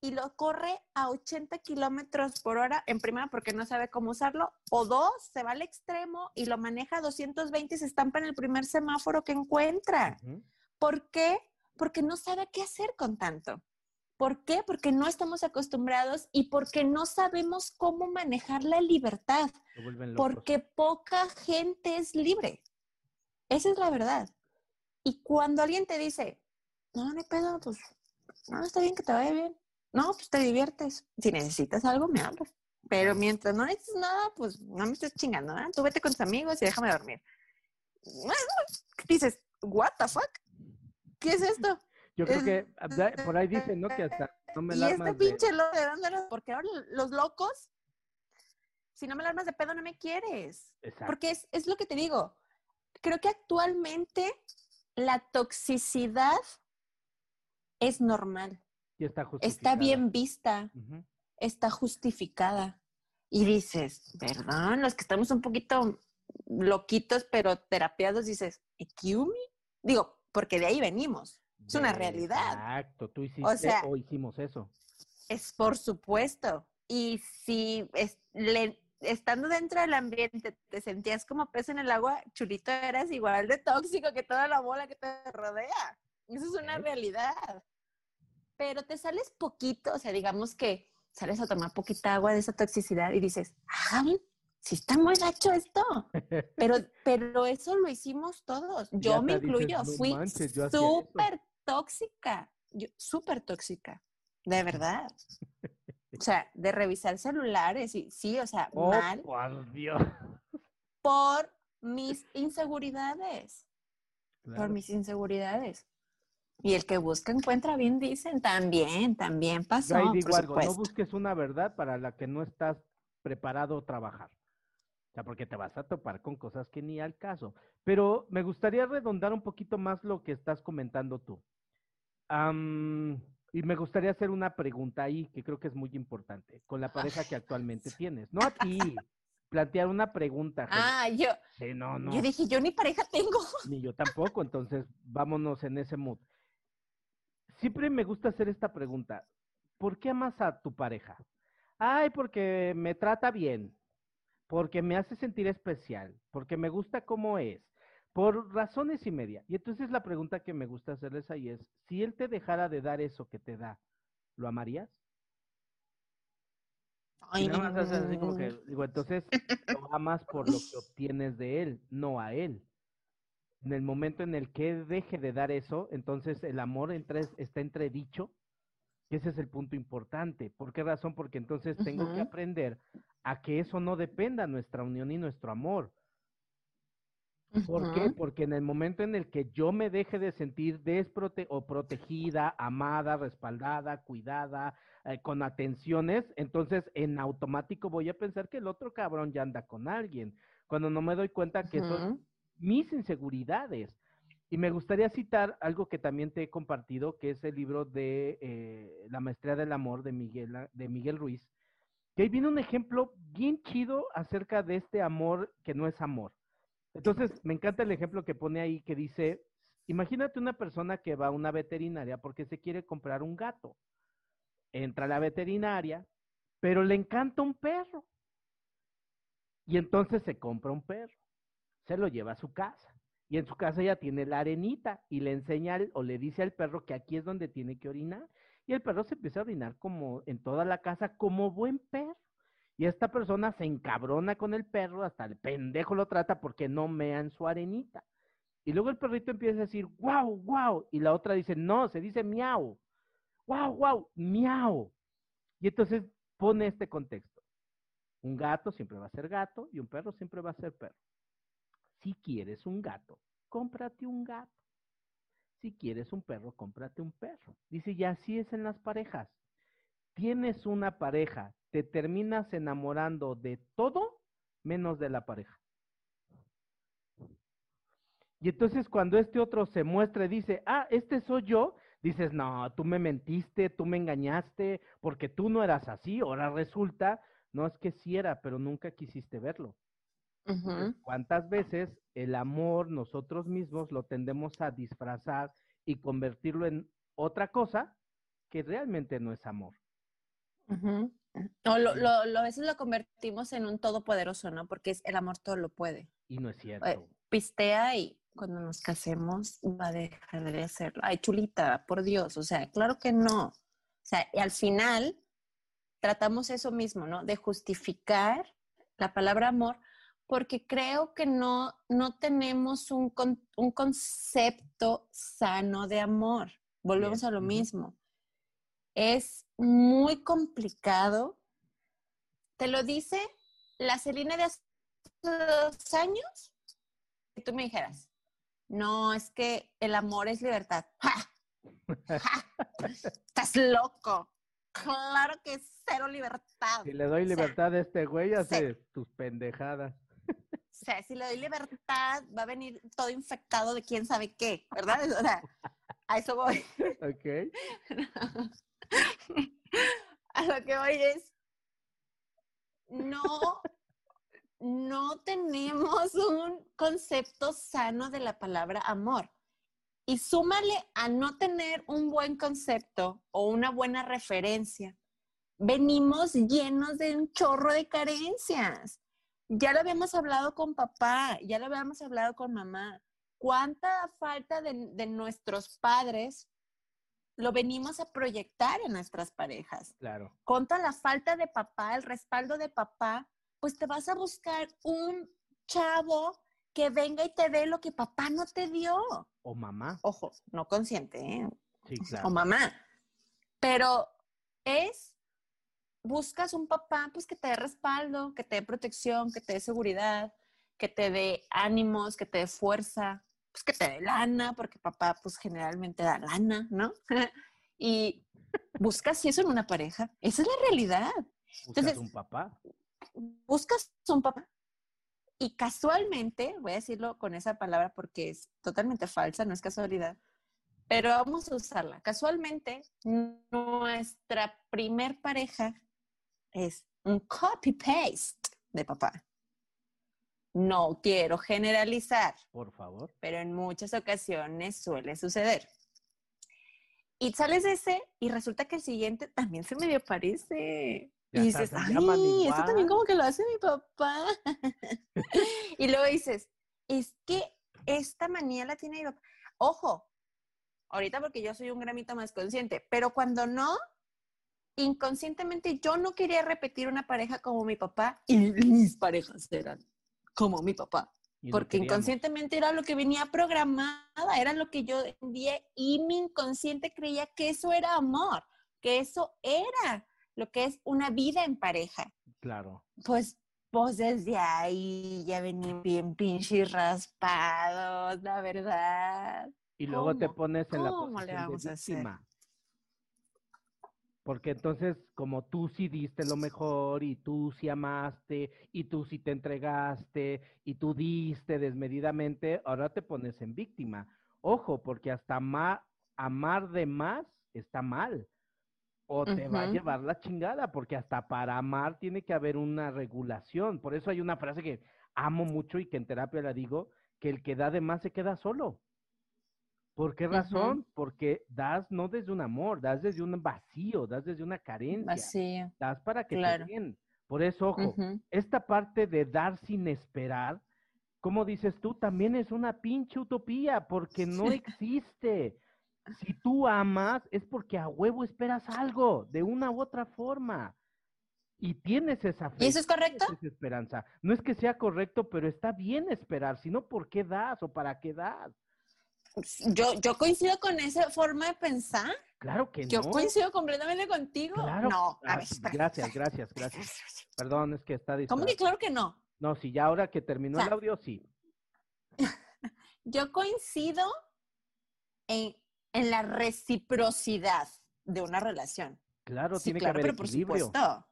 y lo corre a 80 kilómetros por hora, en primera porque no sabe cómo usarlo, o dos, se va al extremo y lo maneja a 220 y se estampa en el primer semáforo que encuentra. ¿Por qué? Porque no sabe qué hacer con tanto. ¿Por qué? Porque no estamos acostumbrados y porque no sabemos cómo manejar la libertad. Porque poca gente es libre. Esa es la verdad. Y cuando alguien te dice, no, no hay pedo, pues, no, está bien que te vaya bien. No, pues te diviertes. Si necesitas algo, me hablas. Pero mientras no necesites nada, pues no me estés chingando, ¿eh? Tú vete con tus amigos y déjame dormir. Dices, what the fuck? ¿Qué es esto? Yo creo que por ahí dicen, ¿no? Que hasta no me Y este pinche loco de dónde porque ahora los locos, si no me armas de pedo, no me quieres. Porque es, es lo que te digo. Creo que actualmente la toxicidad es normal. está, bien vista, está justificada. Y dices, perdón, los que estamos un poquito loquitos, pero terapiados, dices, ¿Ekiumi? Digo, porque de ahí venimos. Es una realidad. Exacto, tú hiciste o, hicimos eso. Es por supuesto. Y si estando dentro del ambiente te sentías como pez en el agua, chulito eras igual de tóxico que toda la bola que te rodea. Eso es una realidad. Pero te sales poquito, o sea, digamos que sales a tomar poquita agua de esa toxicidad y dices, ah, sí está muy gacho esto. Pero, pero eso lo hicimos todos. Yo me incluyo, fui súper tóxica, súper tóxica, de verdad. O sea, de revisar celulares y sí, o sea, oh, mal. Por Dios. Por mis inseguridades. Por mis inseguridades. Y el que busca encuentra bien, dicen. También, también pasó. digo algo, no busques una verdad para la que no estás preparado a trabajar. O sea, porque te vas a topar con cosas que ni al caso. Pero me gustaría redondar un poquito más lo que estás comentando tú y me gustaría hacer una pregunta ahí, que creo que es muy importante, con la pareja que actualmente tienes. No a ti, plantear una pregunta. Ah, yo. no, no. Yo dije, yo ni pareja tengo. Ni yo tampoco, entonces vámonos en ese mood. Siempre me gusta hacer esta pregunta. ¿Por qué amas a tu pareja? Ay, porque me trata bien, porque me hace sentir especial, porque me gusta cómo es, por razones y media. Y entonces la pregunta que me gusta hacerles ahí es, si él te dejara de dar eso que te da, ¿lo amarías? Ay, no. así como que, digo, entonces lo amas por lo que obtienes de él, no a él. En el momento en el que deje de dar eso, entonces el amor entre, está entredicho. Ese es el punto importante. ¿Por qué razón? Porque entonces tengo que aprender a que eso no dependa nuestra unión y nuestro amor ¿Por qué? Porque en el momento en el que yo me deje de sentir desprote o protegida, amada, respaldada, cuidada, eh, con atenciones, entonces en automático voy a pensar que el otro cabrón ya anda con alguien, cuando no me doy cuenta que son mis inseguridades. Y me gustaría citar algo que también te he compartido, que es el libro de eh, La Maestría del Amor de Miguel, de Miguel Ruiz, que ahí viene un ejemplo bien chido acerca de este amor que no es amor. Entonces, me encanta el ejemplo que pone ahí que dice, imagínate una persona que va a una veterinaria porque se quiere comprar un gato. Entra a la veterinaria, pero le encanta un perro. Y entonces se compra un perro, se lo lleva a su casa. Y en su casa ya tiene la arenita y le enseña o le dice al perro que aquí es donde tiene que orinar. Y el perro se empieza a orinar como en toda la casa como buen perro. Y esta persona se encabrona con el perro, hasta el pendejo lo trata porque no mea en su arenita. Y luego el perrito empieza a decir, wow, wow. Y la otra dice, no, se dice miau. Wow, wow, miau. Y entonces pone este contexto. Un gato siempre va a ser gato y un perro siempre va a ser perro. Si quieres un gato, cómprate un gato. Si quieres un perro, cómprate un perro. Dice, y así es en las parejas. Tienes una pareja, te terminas enamorando de todo menos de la pareja. Y entonces cuando este otro se muestra y dice, ah, este soy yo, dices, no, tú me mentiste, tú me engañaste, porque tú no eras así, ahora resulta, no es que sí era, pero nunca quisiste verlo. ¿Cuántas veces el amor nosotros mismos lo tendemos a disfrazar y convertirlo en otra cosa que realmente no es amor? No, lo, lo, a veces lo convertimos en un todopoderoso, ¿no? Porque es el amor todo lo puede. Y no es eh, cierto. pistea y cuando nos casemos va a dejar de hacerlo. Ay, chulita, por Dios, o sea, claro que no. O sea, y al final tratamos eso mismo, ¿no? De justificar la palabra amor porque creo que no, no tenemos un, un concepto sano de amor. Volvemos a lo mismo. Es muy complicado. Te lo dice la Celina de hace dos años. Que tú me dijeras, no, es que el amor es libertad. Estás loco. Claro que es cero libertad. Si le doy libertad a este güey, hace tus pendejadas. O sea, si le doy libertad, va a venir todo infectado de quién sabe qué, ¿verdad? O sea, a eso voy. Ok. a lo que voy es, no, no tenemos un concepto sano de la palabra amor. Y súmale a no tener un buen concepto o una buena referencia. Venimos llenos de un chorro de carencias. Ya lo habíamos hablado con papá, ya lo habíamos hablado con mamá. ¿Cuánta falta de, de nuestros padres lo venimos a proyectar en nuestras parejas? Claro. Contra la falta de papá, el respaldo de papá, pues te vas a buscar un chavo que venga y te dé lo que papá no te dio. O mamá. Ojo, no consciente, ¿eh? Sí, claro. O mamá. Pero es, buscas un papá pues que te dé respaldo, que te dé protección, que te dé seguridad, que te dé ánimos, que te dé fuerza, pues que te dé lana, porque papá pues generalmente da lana, ¿no? y buscas eso en una pareja. Esa es la realidad. Buscas Entonces, un papá. buscas un papá y casualmente, voy a decirlo con esa palabra porque es totalmente falsa, no es casualidad, pero vamos a usarla. Casualmente, nuestra primer pareja es un copy-paste de papá. No quiero generalizar, Por favor. pero en muchas ocasiones suele suceder. Y sales de ese y resulta que el siguiente también se medio parece. Ya y dices, ay, esto también igual". como que lo hace mi papá. y luego dices, es que esta manía la tiene mi papá. Ojo, ahorita porque yo soy un gramito más consciente, pero cuando no, inconscientemente yo no quería repetir una pareja como mi papá y mis parejas eran como mi papá. No Porque inconscientemente era lo que venía programada, era lo que yo entendía y mi inconsciente creía que eso era amor, que eso era lo que es una vida en pareja. Claro. Pues, pues desde ahí ya venían bien pinches raspados, la verdad. Y luego te pones en la ¿Cómo le posición de víctima. Porque entonces, como tú sí diste lo mejor y tú sí amaste y tú sí te entregaste y tú diste desmedidamente, ahora te pones en víctima. Ojo, porque hasta ma- amar de más está mal. O te va a llevar la chingada, porque hasta para amar tiene que haber una regulación. Por eso hay una frase que amo mucho y que en terapia la digo, que el que da de más se queda solo. ¿Por qué razón? Porque das no desde un amor, das desde un vacío, das desde una carencia, Vacío. das para que Claro. te den. Por eso, ojo, esta parte de dar sin esperar, como dices tú, también es una pinche utopía, porque no existe. Si tú amas, es porque a huevo esperas algo, de una u otra forma. Y tienes esa fe. ¿Y eso es correcto? esa esperanza. No es que sea correcto, pero está bien esperar, sino ¿por qué das o para qué das? Yo, yo coincido con esa forma de pensar. Claro que Yo no. coincido completamente contigo. Claro. No, a Ah, ver, gracias, gracias, gracias. Perdón, es que está ¿Cómo que claro que no? No, sí, ya ahora que terminó O sea, el audio, sí. Yo coincido en, en la reciprocidad de una relación. Claro, Sí, tiene claro, que haber pero por equilibrio. supuesto.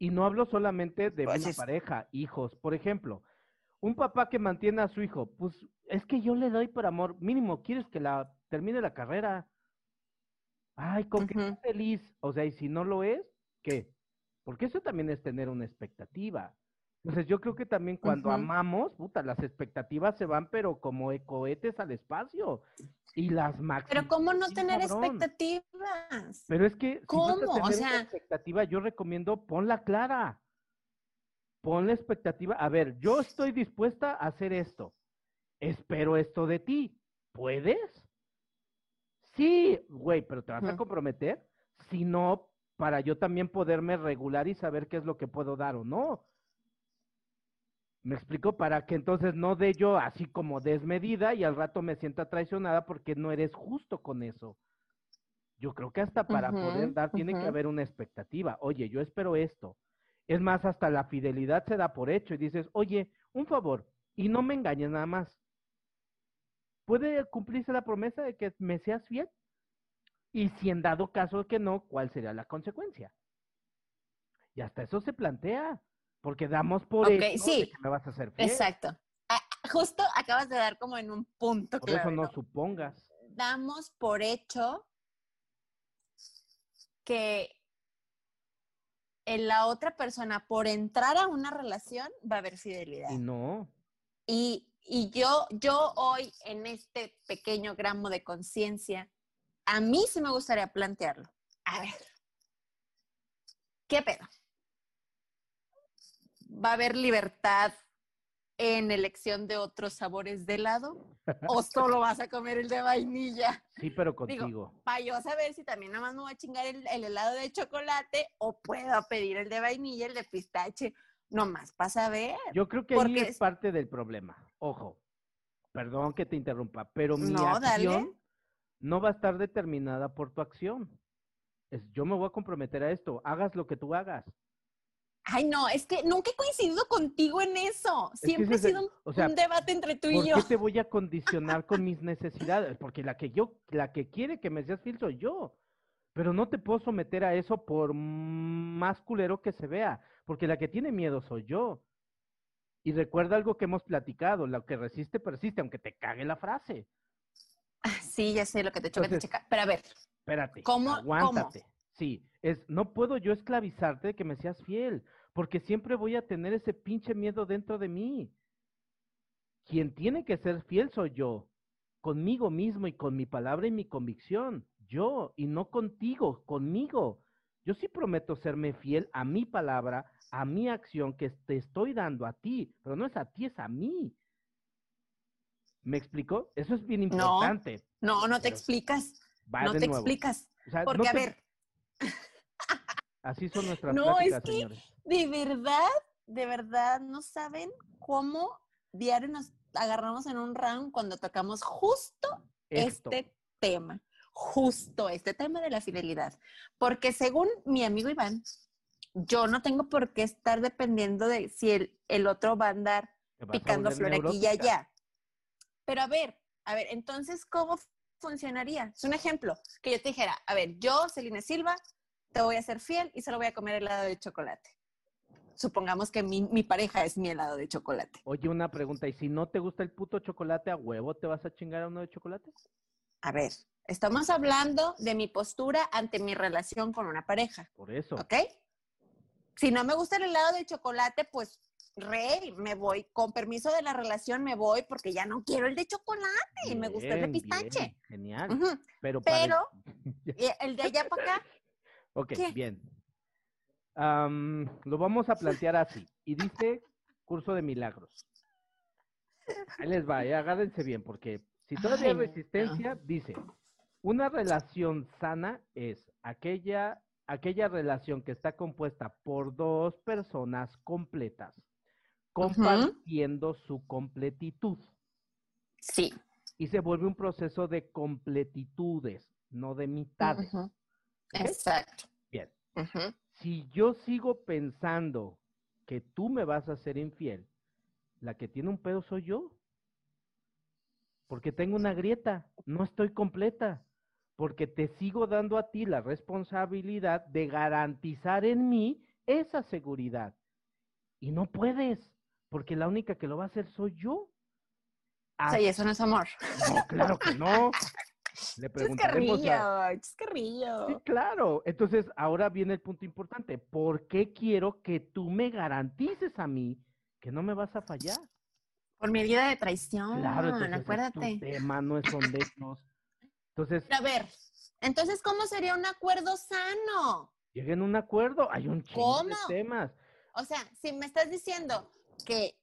Y no hablo solamente de Pues una es- pareja, hijos. Por ejemplo, un papá que mantiene a su hijo, pues es que yo le doy por amor. Mínimo, ¿quieres que la termine la carrera? Ay, con que sea feliz. O sea, y si no lo es, ¿qué? Porque eso también es tener una expectativa. Entonces, yo creo que también cuando amamos, puta, las expectativas se van, pero como cohetes al espacio. Y las máximas. Pero ¿cómo no tener expectativas? Pero es que si vas a ¿Cómo? O tener una sea- expectativa, yo recomiendo ponla clara. Pon la expectativa. A ver, yo estoy dispuesta a hacer esto. Espero esto de ti. ¿Puedes? Sí, güey, pero te vas a comprometer. Si no, para yo también poderme regular y saber qué es lo que puedo dar o no. Me explico para que entonces no dé yo así como desmedida y al rato me sienta traicionada porque no eres justo con eso. Yo creo que hasta para poder dar tiene que haber una expectativa. Oye, yo espero esto. Es más, hasta la fidelidad se da por hecho y dices, oye, un favor, y no me engañes nada más. ¿Puede cumplirse la promesa de que me seas fiel? Y si en dado caso que no, ¿cuál sería la consecuencia? Y hasta eso se plantea, porque damos por hecho de que me vas a hacer fiel. Exacto. Ah, justo acabas de dar como en un punto Por eso clave, no ¿no? supongas. Damos por hecho que en la otra persona por entrar a una relación va a haber fidelidad. Y no. Y, y yo, yo hoy en este pequeño gramo de conciencia, a mí sí me gustaría plantearlo. A ver, ¿qué pedo? ¿Va a haber libertad en elección de otros sabores de helado? ¿O solo vas a comer el de vainilla? Sí, pero contigo. Para yo saber si también nada más me voy a chingar el, el, helado de chocolate o puedo pedir el de vainilla, el de pistache, nomás para saber. Yo creo que ahí es parte del problema. Ojo, perdón que te interrumpa, pero mi no, acción no va a estar determinada por tu acción. Es, yo me voy a comprometer a esto, hagas lo que tú hagas. Ay, no, es que nunca he coincidido contigo en eso. Siempre ha sido un, debate entre tú y yo. ¿Por qué te voy a condicionar con mis necesidades? Porque la que yo, la que quiere que me seas fiel soy yo. Pero no te puedo someter a eso por más culero que se vea, porque la que tiene miedo soy yo. Y recuerda algo que hemos platicado, lo que resiste persiste, aunque te cague la frase. Ah, sí, ya sé lo que te choca, te checa. Pero a ver. Espérate. ¿Cómo? Aguántate. Sí, es, no puedo yo esclavizarte de que me seas fiel porque siempre voy a tener ese pinche miedo dentro de mí. Quien tiene que ser fiel soy yo, conmigo mismo y con mi palabra y mi convicción, yo, y no contigo, conmigo. Yo sí prometo serme fiel a mi palabra, a mi acción que te estoy dando a ti, pero no es a ti, es a mí. ¿Me explico? Eso es bien importante. No, no, te explicas. No te explicas. Porque, a ver. Así son nuestras no, es que, de verdad, de verdad, no saben cómo diario nos agarramos en un round cuando tocamos justo este tema, justo este tema de la fidelidad. Porque según mi amigo Iván, yo no tengo por qué estar dependiendo de si el, el otro va a andar picando flor aquí y allá. Pero a ver, a ver, entonces, ¿cómo funcionaría? Es un ejemplo, que yo te dijera, a ver, yo, Celine Silva, te voy a ser fiel y solo voy a comer helado de chocolate supongamos que mi, mi, pareja es mi helado de chocolate. Oye, una pregunta, ¿y si no te gusta el puto chocolate a huevo, te vas a chingar a uno de chocolate? A ver, estamos hablando de mi postura ante mi relación con una pareja. Por eso. ¿Ok? Si no me gusta el helado de chocolate, pues rey, me voy, con permiso de la relación me voy porque ya no quiero el de chocolate, y me gusta el de pistache. genial. Pero, Pero el de allá para acá. Ok, bien lo vamos a plantear así. Y dice curso de milagros. Ahí les va, eh, agárrense bien, porque si todavía hay resistencia, dice, una relación sana es aquella, aquella relación que está compuesta por dos personas completas, compartiendo su completitud. Sí. Y se vuelve un proceso de completitudes, no de mitades. Exacto. Si yo sigo pensando que tú me vas a ser infiel, la que tiene un pedo soy yo. Porque tengo una grieta, no estoy completa. Porque te sigo dando a ti la responsabilidad de garantizar en mí esa seguridad. Y no puedes, porque la única que lo va a hacer soy yo. sí, eso no es amor. No, claro que no. Le preguntaremos Sí, claro. Entonces, ahora viene el punto importante. ¿Por qué quiero que tú me garantices a mí que no me vas a fallar? Por mi de traición. Claro, acuérdate. Es tema, no son de Entonces. a ver, entonces, ¿cómo sería un acuerdo sano? Lleguen a un acuerdo, hay un chingo de temas. O sea, si me estás diciendo que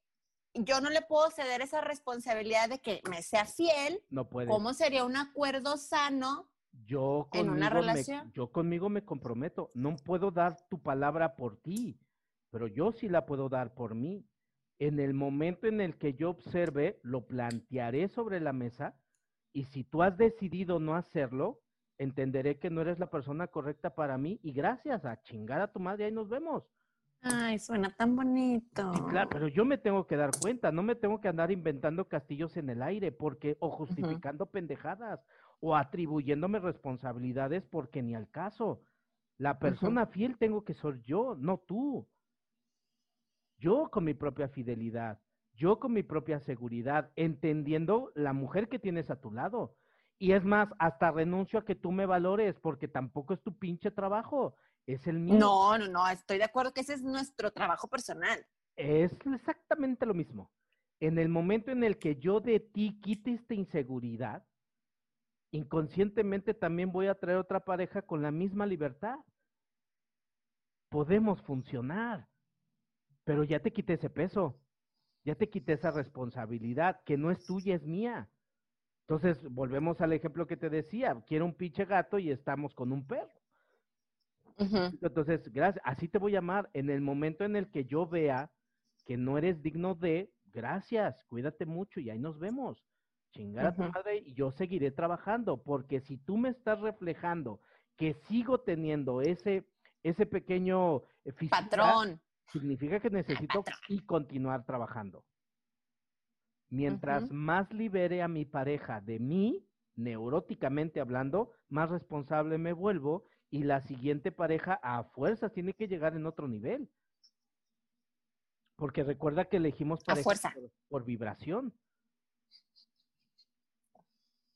yo no le puedo ceder esa responsabilidad de que me sea fiel. No puede. ¿Cómo sería un acuerdo sano yo en una relación? yo conmigo me comprometo. No puedo dar tu palabra por ti, pero yo sí la puedo dar por mí. En el momento en el que yo observe, lo plantearé sobre la mesa y si tú has decidido no hacerlo, entenderé que no eres la persona correcta para mí y gracias a chingar a tu madre, ahí nos vemos. Ay, suena tan bonito. claro, pero yo me tengo que dar cuenta, no me tengo que andar inventando castillos en el aire, porque, o justificando pendejadas, o atribuyéndome responsabilidades porque ni al caso. La persona fiel tengo que ser yo, no tú. Yo con mi propia fidelidad, yo con mi propia seguridad, entendiendo la mujer que tienes a tu lado. Y es más, hasta renuncio a que tú me valores, porque tampoco es tu pinche trabajo, es el. No, no, no, estoy de acuerdo que ese es nuestro trabajo personal. Es exactamente lo mismo. En el momento en el que yo de ti quite esta inseguridad, inconscientemente también voy a traer otra pareja con la misma libertad. Podemos funcionar, pero ya te quité ese peso, ya te quité esa responsabilidad que no es tuya, es mía. Entonces, volvemos al ejemplo que te decía, quiero un pinche gato y estamos con un perro. Entonces, gracias, así te voy a llamar. En el momento en el que yo vea que no eres digno de, gracias, cuídate mucho y ahí nos vemos. Chingar a tu madre y yo seguiré trabajando, porque si tú me estás reflejando que sigo teniendo ese, ese pequeño eh, patrón, significa que necesito y continuar trabajando. Mientras más libere a mi pareja de mí, neuróticamente hablando, más responsable me vuelvo y la siguiente pareja a fuerzas tiene que llegar en otro nivel. Porque recuerda que elegimos pareja por, vibración.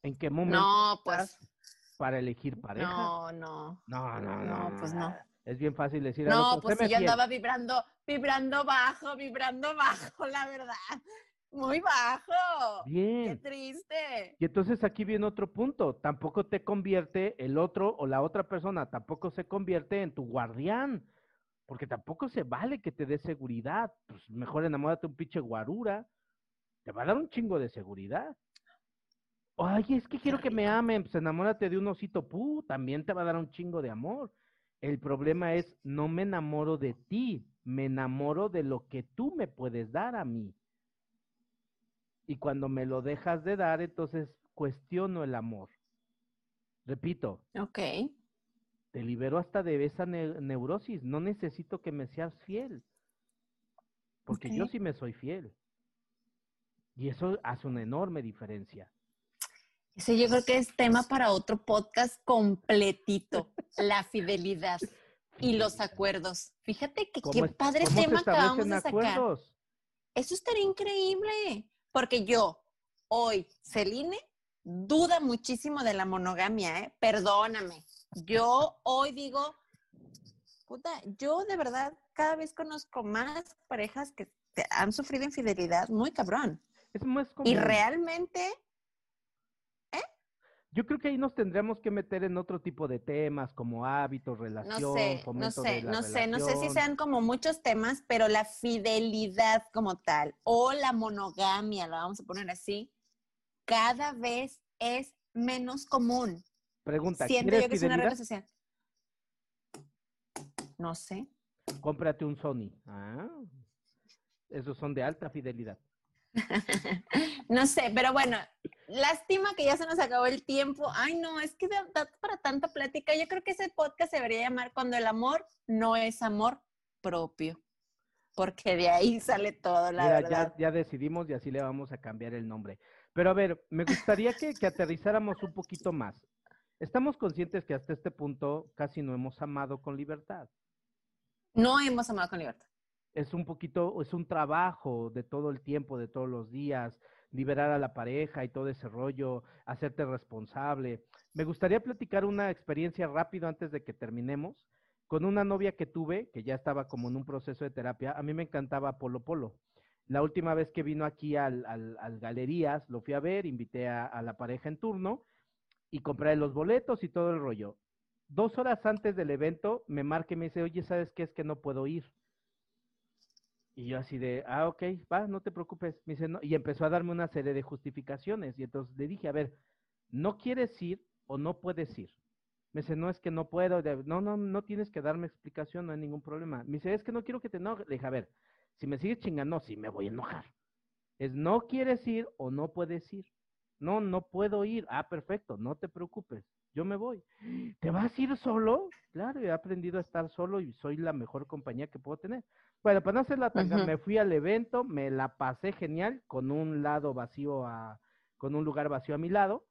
¿En qué momento? No, pues. Para elegir pareja. No, no. No, no, no. No, pues no. Es bien fácil decir. No, pues yo andaba vibrando, vibrando bajo, vibrando bajo, la verdad. Muy bajo. Bien. Qué triste. Y entonces aquí viene otro punto. Tampoco te convierte el otro o la otra persona, tampoco se convierte en tu guardián. Porque tampoco se vale que te dé seguridad. Pues mejor enamórate un pinche guarura. Te va a dar un chingo de seguridad. Ay, es que quiero que me amen. Pues enamórate de un osito pu. También te va a dar un chingo de amor. El problema es, no me enamoro de ti. Me enamoro de lo que tú me puedes dar a mí. Y cuando me lo dejas de dar, entonces cuestiono el amor. Repito. Ok. Te libero hasta de esa neurosis. No necesito que me seas fiel. Porque yo sí me soy fiel. Y eso hace una enorme diferencia. Ese yo creo que es tema para otro podcast completito. la fidelidad y los acuerdos. Fíjate que qué padre tema acabamos de sacar. Eso estaría increíble. Porque yo, hoy, Celine, duda muchísimo de la monogamia, ¿eh? Perdóname. Yo hoy digo, puta, yo de verdad cada vez conozco más parejas que han sufrido infidelidad muy cabrón. Es más Y realmente yo creo que ahí nos tendríamos que meter en otro tipo de temas como hábitos, relación, no sé, no sé, no sé, no sé si sean como muchos temas, pero la fidelidad como tal o la monogamia, lo vamos a poner así, cada vez es menos común. Pregunta, Siento yo que es una red social. No sé. Cómprate un Sony. Ah, esos son de alta fidelidad. no sé, pero bueno, lástima que ya se nos acabó el tiempo. Ay, no, es que da, para tanta plática. Yo creo que ese podcast se debería llamar Cuando el amor no es amor propio. Porque de ahí sale todo, la verdad. Ya, decidimos y así le vamos a cambiar el nombre. Pero a ver, me gustaría que, que aterrizáramos un poquito más. Estamos conscientes que hasta este punto casi no hemos amado con libertad. No hemos amado con libertad es un poquito, es un trabajo de todo el tiempo, de todos los días, liberar a la pareja y todo ese rollo, hacerte responsable. Me gustaría platicar una experiencia rápido antes de que terminemos con una novia que tuve, que ya estaba como en un proceso de terapia. A mí me encantaba Polo Polo. La última vez que vino aquí al, al, Galerías, lo fui a ver, invité a, a la pareja en turno y compré los boletos y todo el rollo. Dos horas antes del evento me marca y me dice, oye, ¿sabes qué? Es que no puedo ir y yo así de, ah, ok, va, no te preocupes. Me dice, no. Y empezó a darme una serie de justificaciones. Y entonces le dije, a ver, ¿no quieres ir o no puedes ir? Me dice, no, es que no puedo. No, no, no tienes que darme explicación, no hay ningún problema. Me dice, es que no quiero que te enojes. Le dije, a ver, si me sigues chingando, sí me voy a enojar. Es, no quieres ir o no puedes ir. No, no puedo ir. Ah, perfecto, no te preocupes. Yo me voy. ¿Te vas a ir solo? Claro, he aprendido a estar solo y soy la mejor compañía que puedo tener. Bueno, para no hacer la tanga, me fui al evento, me la pasé genial, con un lado vacío a, con un lugar vacío a mi lado,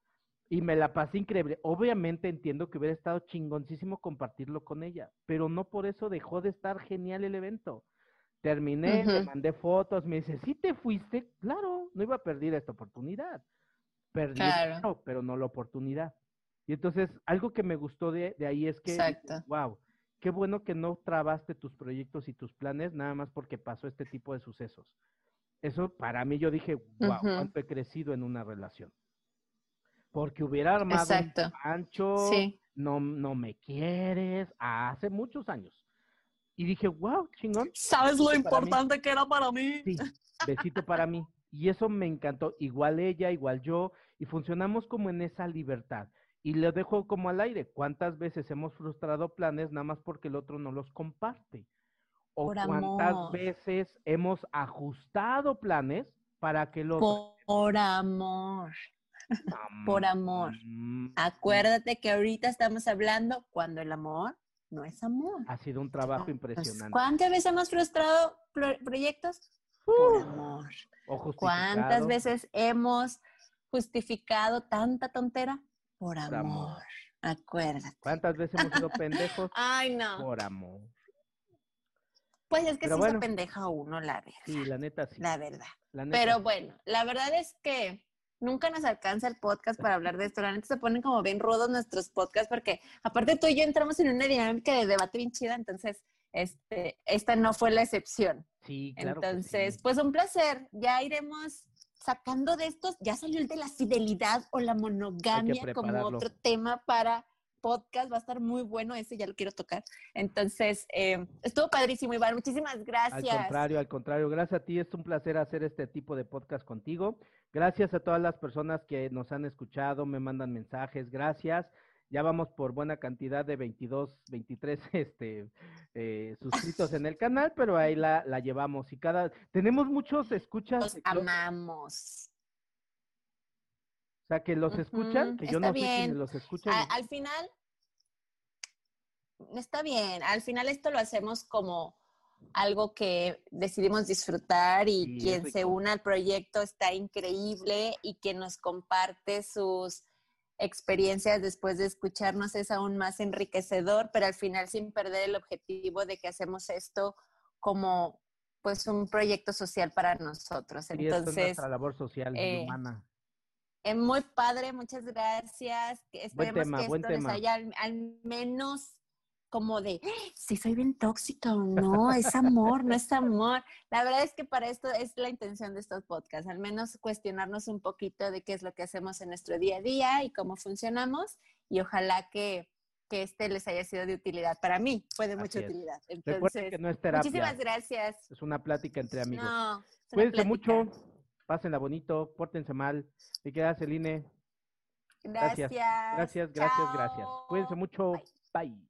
y me la pasé increíble. Obviamente entiendo que hubiera estado chingoncísimo compartirlo con ella, pero no por eso dejó de estar genial el evento. Terminé, me mandé fotos, me dice, ¿sí te fuiste? Claro, no iba a perder esta oportunidad. Perdí pero no la oportunidad. Y entonces, algo que me gustó de, de ahí es que, Exacto. wow, qué bueno que no trabaste tus proyectos y tus planes nada más porque pasó este tipo de sucesos. Eso para mí yo dije, wow, cuánto he crecido en una relación. Porque hubiera armado un pancho, no, no me quieres, hace muchos años. Y dije, wow, chingón. ¿Sabes lo importante que era para mí? Sí, besito para mí. Y eso me encantó. Igual ella, igual yo. Y funcionamos como en esa libertad. Y le dejo como al aire. ¿Cuántas veces hemos frustrado planes nada más porque el otro no los comparte? ¿O cuántas veces hemos ajustado planes para que los... Por amor. Por amor. Acuérdate que ahorita estamos hablando cuando el amor no es amor. Ha sido un trabajo impresionante. ¿Cuántas veces hemos frustrado proyectos? Por amor. ¿Cuántas veces hemos justificado tanta tontera? Por amor. Acuérdate. ¿Cuántas veces hemos sido pendejos? Ay, no. Por amor. Pues es que sí se pendeja uno, la verdad. Sí, la neta sí. La verdad. Pero bueno, la verdad es que nunca nos alcanza el podcast para hablar de esto. La neta se ponen como bien rudos nuestros podcasts porque aparte tú y yo entramos en una dinámica de debate bien chida, entonces este, esta no fue la excepción. Sí, claro. Entonces, pues un placer. Ya iremos sacando de estos, ya salió el de la fidelidad o la monogamia como otro tema para podcast, va a estar muy bueno ese, ya lo quiero tocar. Entonces, eh, estuvo padrísimo, Iván, muchísimas gracias. Al contrario, al contrario, gracias a ti, es un placer hacer este tipo de podcast contigo. Gracias a todas las personas que nos han escuchado, me mandan mensajes, gracias. Ya vamos por buena cantidad de 22, 23 este, eh, suscritos en el canal, pero ahí la, la llevamos. Y cada, tenemos muchos escuchas. Los amamos. O sea, que los escuchan, que yo no sé si los escuchan. al final, está bien, al final esto lo hacemos como algo que decidimos disfrutar y quien se una al proyecto está increíble y quien nos comparte sus experiencias después de escucharnos es aún más enriquecedor, pero al final sin perder el objetivo de que hacemos esto como pues un proyecto social para nosotros. Entonces, es nuestra labor social eh, humana. Es muy padre, muchas gracias. Esperemos que esto les haya al, menos como de, si soy bien tóxica o no, es amor, no es amor. La verdad es que para esto es la intención de estos podcasts, al menos cuestionarnos un poquito de qué es lo que hacemos en nuestro día a día y cómo funcionamos y ojalá que, que este les haya sido de utilidad. Para mí fue de mucha utilidad. Entonces, que no es muchísimas gracias. Es una plática entre amigos. No, Cuídense mucho pásenla bonito, pórtense mal. ¿Y queda, Celine? Gracias. Gracias, gracias, gracias. Cuídense mucho. Bye.